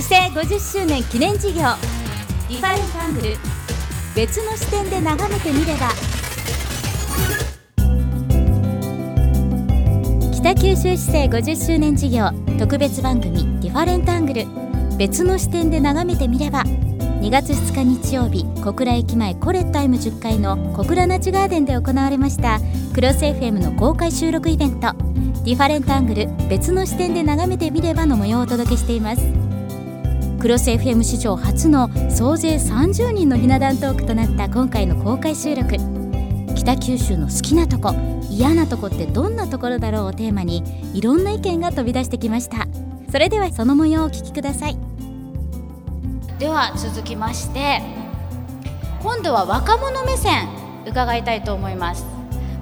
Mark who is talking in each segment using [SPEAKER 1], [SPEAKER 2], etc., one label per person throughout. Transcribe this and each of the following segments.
[SPEAKER 1] 市制50周年記念事業。 Different Angle。別の視点で眺めてみれば。北九州市制50周年事業。特別番組。 Different Angle。別の視点で眺めてみれば。2月2日日曜日。小倉駅前コレット M10 階の。小倉那智ガーデンで行われました。クロス FM の公開収録イベント。ディファレントアングル。別の視点で眺めてみればの模様をお届けしています。クロス FM 史上初の総勢30人のひな壇トークとなった今回の公開収録。北九州の好きなとこ嫌なとこってどんなところだろうをテーマにいろんな意見が飛び出してきました。それではその模様をお聞きくださいでは続きまして今度は若者目線伺いたいと思います。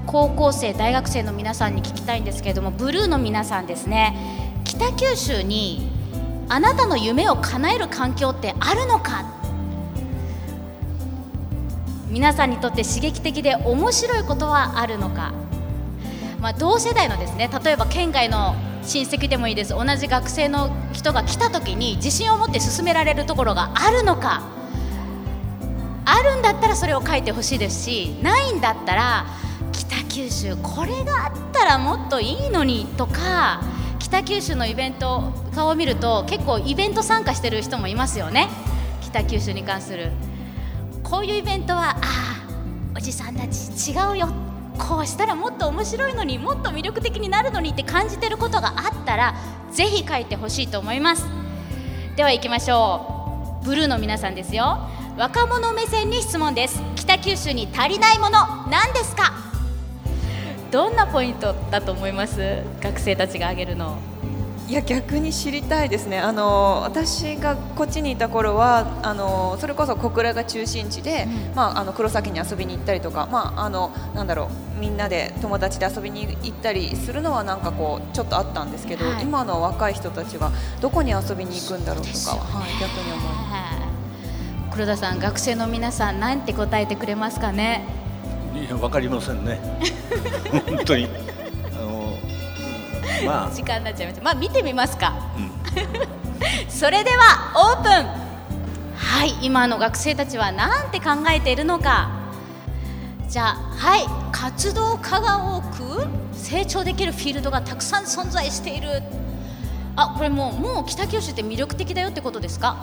[SPEAKER 1] 高校生大学生の皆さんに聞きたいんですけれどもブルーの皆さんですね。北九州にあなたの夢を叶える環境ってあるのか？皆さんにとって刺激的で面白いことはあるのか、まあ、同世代のですね例えば県外の親戚でもいいです。同じ学生の人が来た時に自信を持って進められるところがあるのか？あるんだったらそれを書いてほしいですしないんだったら北九州これがあったらもっといいのにとか北九州のイベント顔を見ると結構イベント参加してる人もいますよね。北九州に関する。こういうイベントはああおじさんたち違うよ。こうしたらもっと面白いのにもっと魅力的になるのにって感じてることがあったらぜひ書いてほしいと思います。では行きましょう。ブルーの皆さんですよ。若者目線に質問です。北九州に足りないもの何ですか？どんなポイントだと思います？学生たちが挙げるの。
[SPEAKER 2] いや逆に知りたいですね。あの私がこっちにいた頃はあのそれこそ小倉が中心地で、うん、まあ、あの黒崎に遊びに行ったりとか、まあ、あのなんだろうみんなで友達で遊びに行ったりするのはなんかこうちょっとあったんですけど、はい、今の若い人たちはどこに遊びに行くんだろうとか、ね、はい、逆に思います。
[SPEAKER 1] 黒田さん学生の皆さんなんて答えてくれますかね？
[SPEAKER 3] いや分かりませんね。本当に。
[SPEAKER 1] まあ、時間になっちゃいました。まあ見てみますか、うん、それではオープン。はい今の学生たちは何て考えているのか。じゃあはい活動家が多く成長できるフィールドがたくさん存在している。あこれもうもう北九州って魅力的だよってことですか？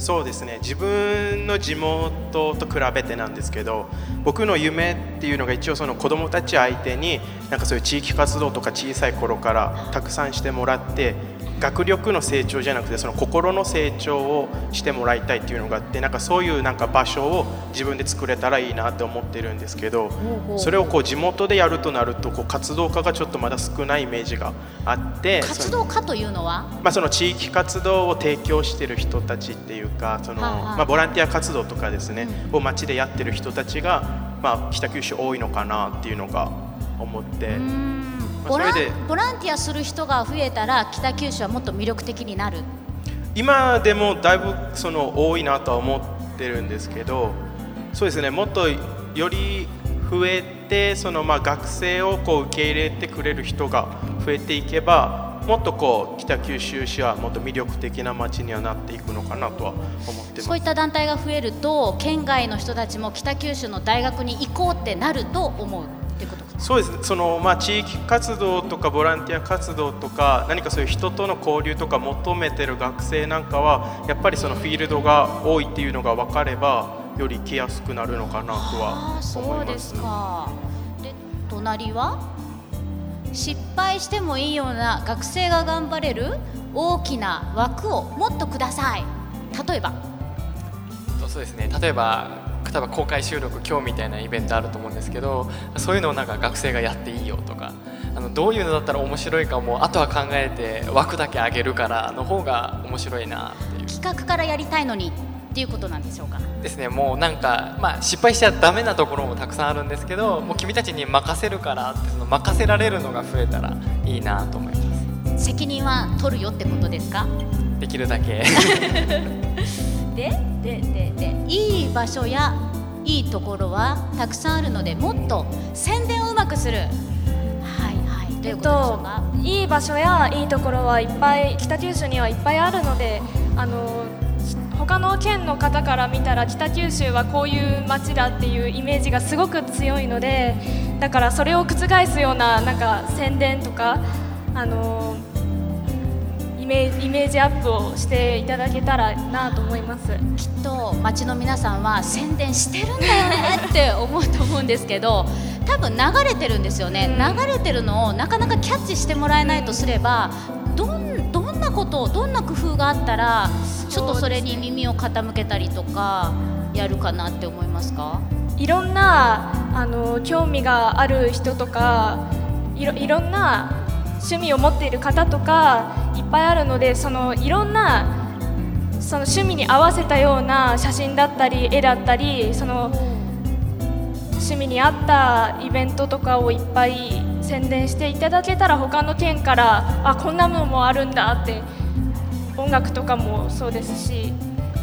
[SPEAKER 4] そうですね。自分の地元と比べてなんですけど僕の夢っていうのが一応その子どもたち相手になんかそういう地域活動とか小さい頃からたくさんしてもらって学力の成長じゃなくてその心の成長をしてもらいたいっていうのがあってなんかそういうなんか場所を自分で作れたらいいなって思ってるんですけどそれをこう地元でやるとなるとこう活動家がちょっとまだ少ないイメージがあって
[SPEAKER 1] 活動家というのは、
[SPEAKER 4] まあ、その地域活動を提供してる人たちっていうかその、まあ、ボランティア活動とかですね、を街でやってる人たちが、まあ、北九州多いのかなっていうのが思って。
[SPEAKER 1] ボラボランティアする人が増えたら北九州はもっと魅力的になる。
[SPEAKER 4] 今でもだいぶその多いなとは思ってるんですけどそうですねもっとより増えてそのまあ学生をこう受け入れてくれる人が増えていけばもっとこう北九州市はもっと魅力的な街にはなっていくのかなとは思ってます。
[SPEAKER 1] そういった団体が増えると県外の人たちも北九州の大学に行こうってなると思う
[SPEAKER 4] そうですその、まあ、地域活動とかボランティア活動とか何かそういう人との交流とか求めてる学生なんかはやっぱりそのフィールドが多いっていうのが分かればより来やすくなるのかなとは思います。か。
[SPEAKER 1] で隣は？失敗してもいいような学生が頑張れる大きな枠をもっとください。例えば？
[SPEAKER 5] そうですね。例えば例えば公開収録今日みたいなイベントあると思うんですけどそういうのをなんか学生がやっていいよとかあのどういうのだったら面白いかもあとは考えて枠だけ上げるからの方が面白いなっていう。
[SPEAKER 1] 企画からやりたいのにっていうことなんでしょうか？
[SPEAKER 5] ですねもうなんか、まあ、失敗しちゃダメなところもたくさんあるんですけどもう君たちに任せるからってその任せられるのが増えたらいいなと思います。
[SPEAKER 1] 責任は取るよってことですか？
[SPEAKER 5] できるだけ。
[SPEAKER 1] で？でででいい場所やいいところはたくさんあるのでもっと宣伝をうまくする。はいはい。ということでしょうか、えっと
[SPEAKER 6] いい場所やいいところはいっぱい北九州にはいっぱいあるのであの他の県の方から見たら北九州はこういう街だっていうイメージがすごく強いのでだからそれを覆すようななんか宣伝とかあのイメイメージアップをしていただけたらなと思います。
[SPEAKER 1] きっと街の皆さんは宣伝してるんだよねって思うと思うんですけど多分流れてるんですよね、うん、流れてるのをなかなかキャッチしてもらえないとすればどんどんなことどんな工夫があったらちょっとそれに耳を傾けたりとかやるかなって思いますか？
[SPEAKER 6] いろんなあの興味がある人とかいろいろんな趣味を持っている方とかいっぱいあるのでそのいろんなその趣味に合わせたような写真だったり絵だったりその趣味に合ったイベントとかをいっぱい宣伝していただけたら他の県からあこんなのもあるんだって音楽とかもそうですし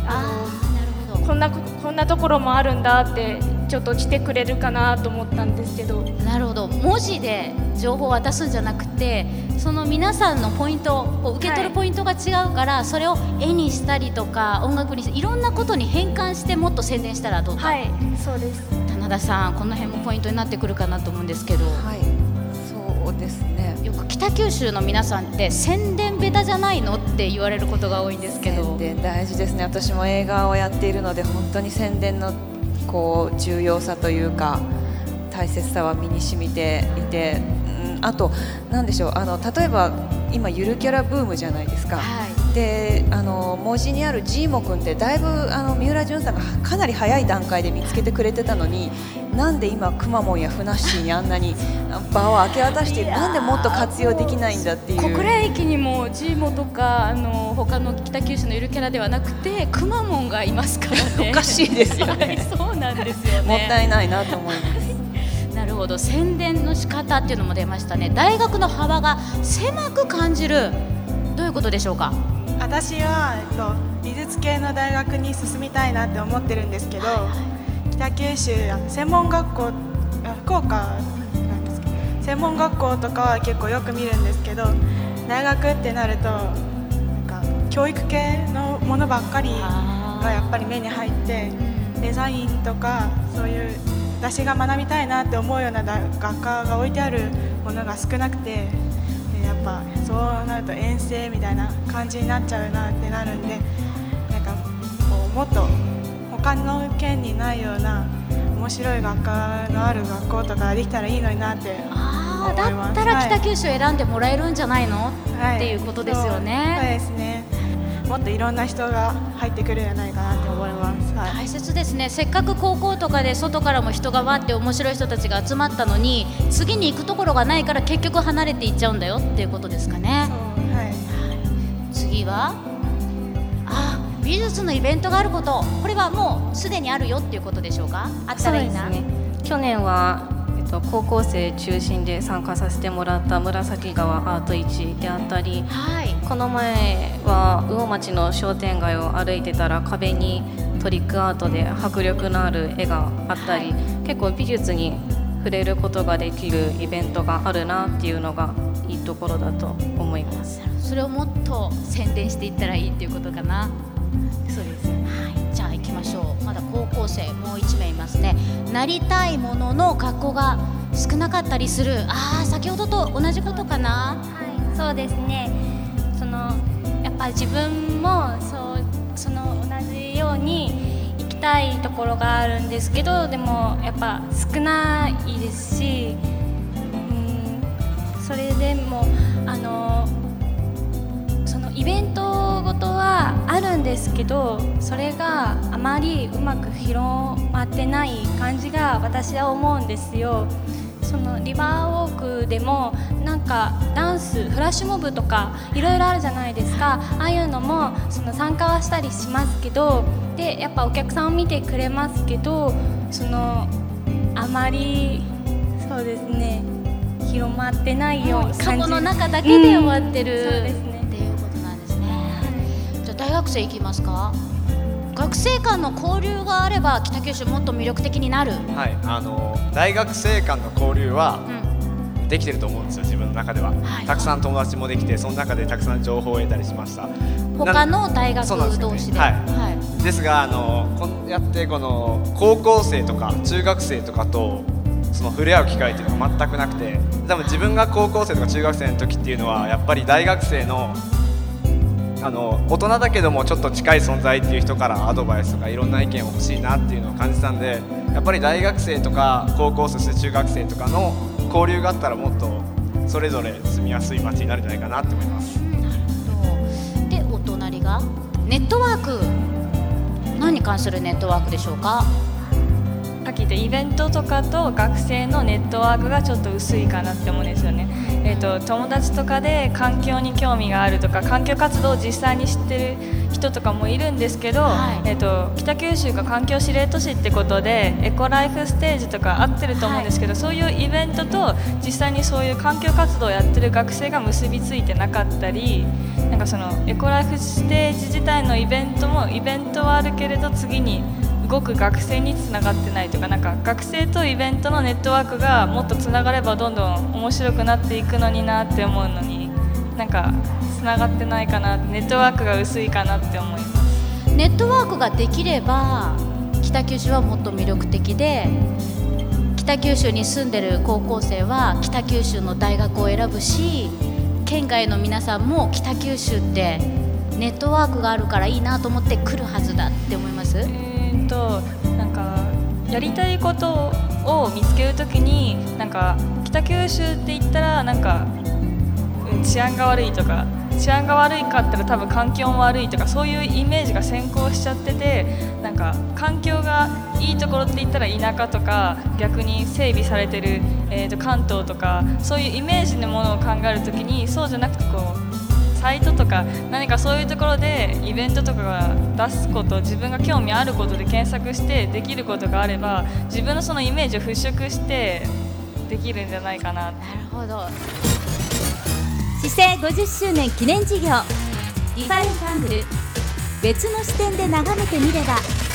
[SPEAKER 6] あのこんなこんなところもあるんだってちょっと来てくれるかなと思ったんですけど。
[SPEAKER 1] なるほど。文字で情報を渡すんじゃなくてその皆さんのポイントを受け取るポイントが違うから、はい、それを絵にしたりとか音楽にいろんなことに変換してもっと宣伝したらどうか。
[SPEAKER 6] はいそうです。
[SPEAKER 1] 棚田さんこの辺もポイントになってくるかなと思うんですけど。
[SPEAKER 2] はい。そうですね。
[SPEAKER 1] よく北九州の皆さんって宣伝ベタじゃないのって言われることが多いんですけど。
[SPEAKER 2] 宣伝大事ですね。私も映画をやっているので本当に宣伝のこう重要さというか大切さは身に染みていて、うん、あと何でしょうあの例えば今ゆるキャラブームじゃないですか、はい、であの文字にあるジーモ君ってだいぶあの三浦淳さんがかなり早い段階で見つけてくれてたのになんで今くまモンやふなっしーにあんなに 場を明け渡してなんでもっと活用できないんだっていう。
[SPEAKER 1] 小倉駅にもジーモとかあの他の北九州のゆるキャラではなくてくまモンがいますからね。
[SPEAKER 2] おかしいですよね。
[SPEAKER 1] そうなんですよね。
[SPEAKER 2] もったいないなと思います
[SPEAKER 1] ほど。宣伝の仕方っていうのも出ましたね。大学の幅が狭く感じる。どういうことでしょうか？
[SPEAKER 7] 私は、えっと、美術系の大学に進みたいなって思ってるんですけど、はいはい、北九州専門学校福岡なんですけど専門学校とかは結構よく見るんですけど大学ってなるとなんか教育系のものばっかりがやっぱり目に入ってデザインとかそういう私が学びたいなって思うような学科が置いてあるものが少なくて。やっぱそうなると遠征みたいな感じになっちゃうなってなるんでなんかこうもっと他の県にないような面白い学科のある学校とかできたらいいのになって思います
[SPEAKER 1] だったら北九州選んでもらえるんじゃないの、はい、っていうことですよね。
[SPEAKER 7] そうですねもっといろんな人が入ってくるんじゃないかなって思います、
[SPEAKER 1] はい、大切ですね。せっかく高校とかで外からも人がわって面白い人たちが集まったのに次に行くところがないから結局離れていっちゃうんだよっていうことですかね、はい、次はあ美術のイベントがあること。これはもうすでにあるよっていうことでしょうか？あったらいいな、ね、
[SPEAKER 8] 去年はと高校生中心で参加させてもらった紫川アート市であったり、はい、この前は魚町の商店街を歩いてたら壁にトリックアートで迫力のある絵があったり、はい、結構美術に触れることができるイベントがあるなっていうのがいいところだと思います。
[SPEAKER 1] それをもっと宣伝していったらいいっていうことかな。そうです、はい、じゃあ行きまだ高校生もう1名いますね。なりたいものの学校が少なかったりする。ああ先ほどと同じことかな。
[SPEAKER 9] はいそうですね。そのやっぱ自分もそうその同じように行きたいところがあるんですけどでもやっぱ少ないですしうんそれでもあのそのイベントですけどそれがあまりうまく広まってない感じが私は思うんですよ。そのリバーウォークでもなんかダンスフラッシュモブとかいろいろあるじゃないですか。ああいうのもその参加はしたりしますけどでやっぱお客さんを見てくれますけどそのあまりそうですね広まってないように感
[SPEAKER 1] じそこの中だけで終わってる、うん、大学生いきますか？学生間の交流があれば北九州もっと魅力的になる？
[SPEAKER 10] はいあの大学生間の交流は、できてると思うんですよ自分の中では、はい、たくさん友達もできてその中でたくさん情報を得たりしました。
[SPEAKER 1] 他の大学同士で、ね、はい、
[SPEAKER 10] はい、ですがあのこうやってこの高校生とか中学生とかとその触れ合う機会っていうのが全くなくて。多分自分が高校生とか中学生の時っていうのはやっぱり大学生のあの大人だけどもちょっと近い存在っていう人からアドバイスとかいろんな意見を欲しいなっていうのを感じたんでやっぱり大学生とか高校生中学生とかの交流があったらもっとそれぞれ住みやすい街になるんじゃないかなって思います。
[SPEAKER 1] でお隣が？ネットワーク。何に関するネットワークでしょうか？
[SPEAKER 11] さっき言ったイベントとかと学生のネットワークがちょっと薄いかなって思うんですよね。えーと、友達とかで環境に興味があるとか環境活動を実際に知ってる人とかもいるんですけど、はい、えーと、北九州が環境司令都市ってことでエコライフステージとか合ってると思うんですけど、はい、そういうイベントと実際にそういう環境活動をやってる学生が結びついてなかったりなんかそのエコライフステージ自体のイベントもイベントはあるけれど次に動く学生につながってないとかなんか学生とイベントのネットワークがもっとつながればどんどん面白くなっていくのになって思うのになんかつながってないかなネットワークが薄いかなって思います。
[SPEAKER 1] ネットワークができれば北九州はもっと魅力的で北九州に住んでる高校生は北九州の大学を選ぶし県外の皆さんも北九州ってネットワークがあるからいいなと思って来るはずだって思います、えー
[SPEAKER 11] となんかやりたいことを見つけるときになんか北九州って言ったらなんか治安が悪いとか治安が悪いかったら多分環境も悪いとかそういうイメージが先行しちゃっててなんか環境がいいところって言ったら田舎とか逆に整備されてる、えー、と関東とかそういうイメージのものを考えるときにそうじゃなくてこうサイトとか何かそういうところでイベントとかが出すこと自分が興味あることで検索してできることがあれば自分のそのイメージを払拭してできるんじゃないかな
[SPEAKER 1] なるほど
[SPEAKER 12] 姿勢50周年記念事業。リファレントアングル。別の視点で眺めてみれば。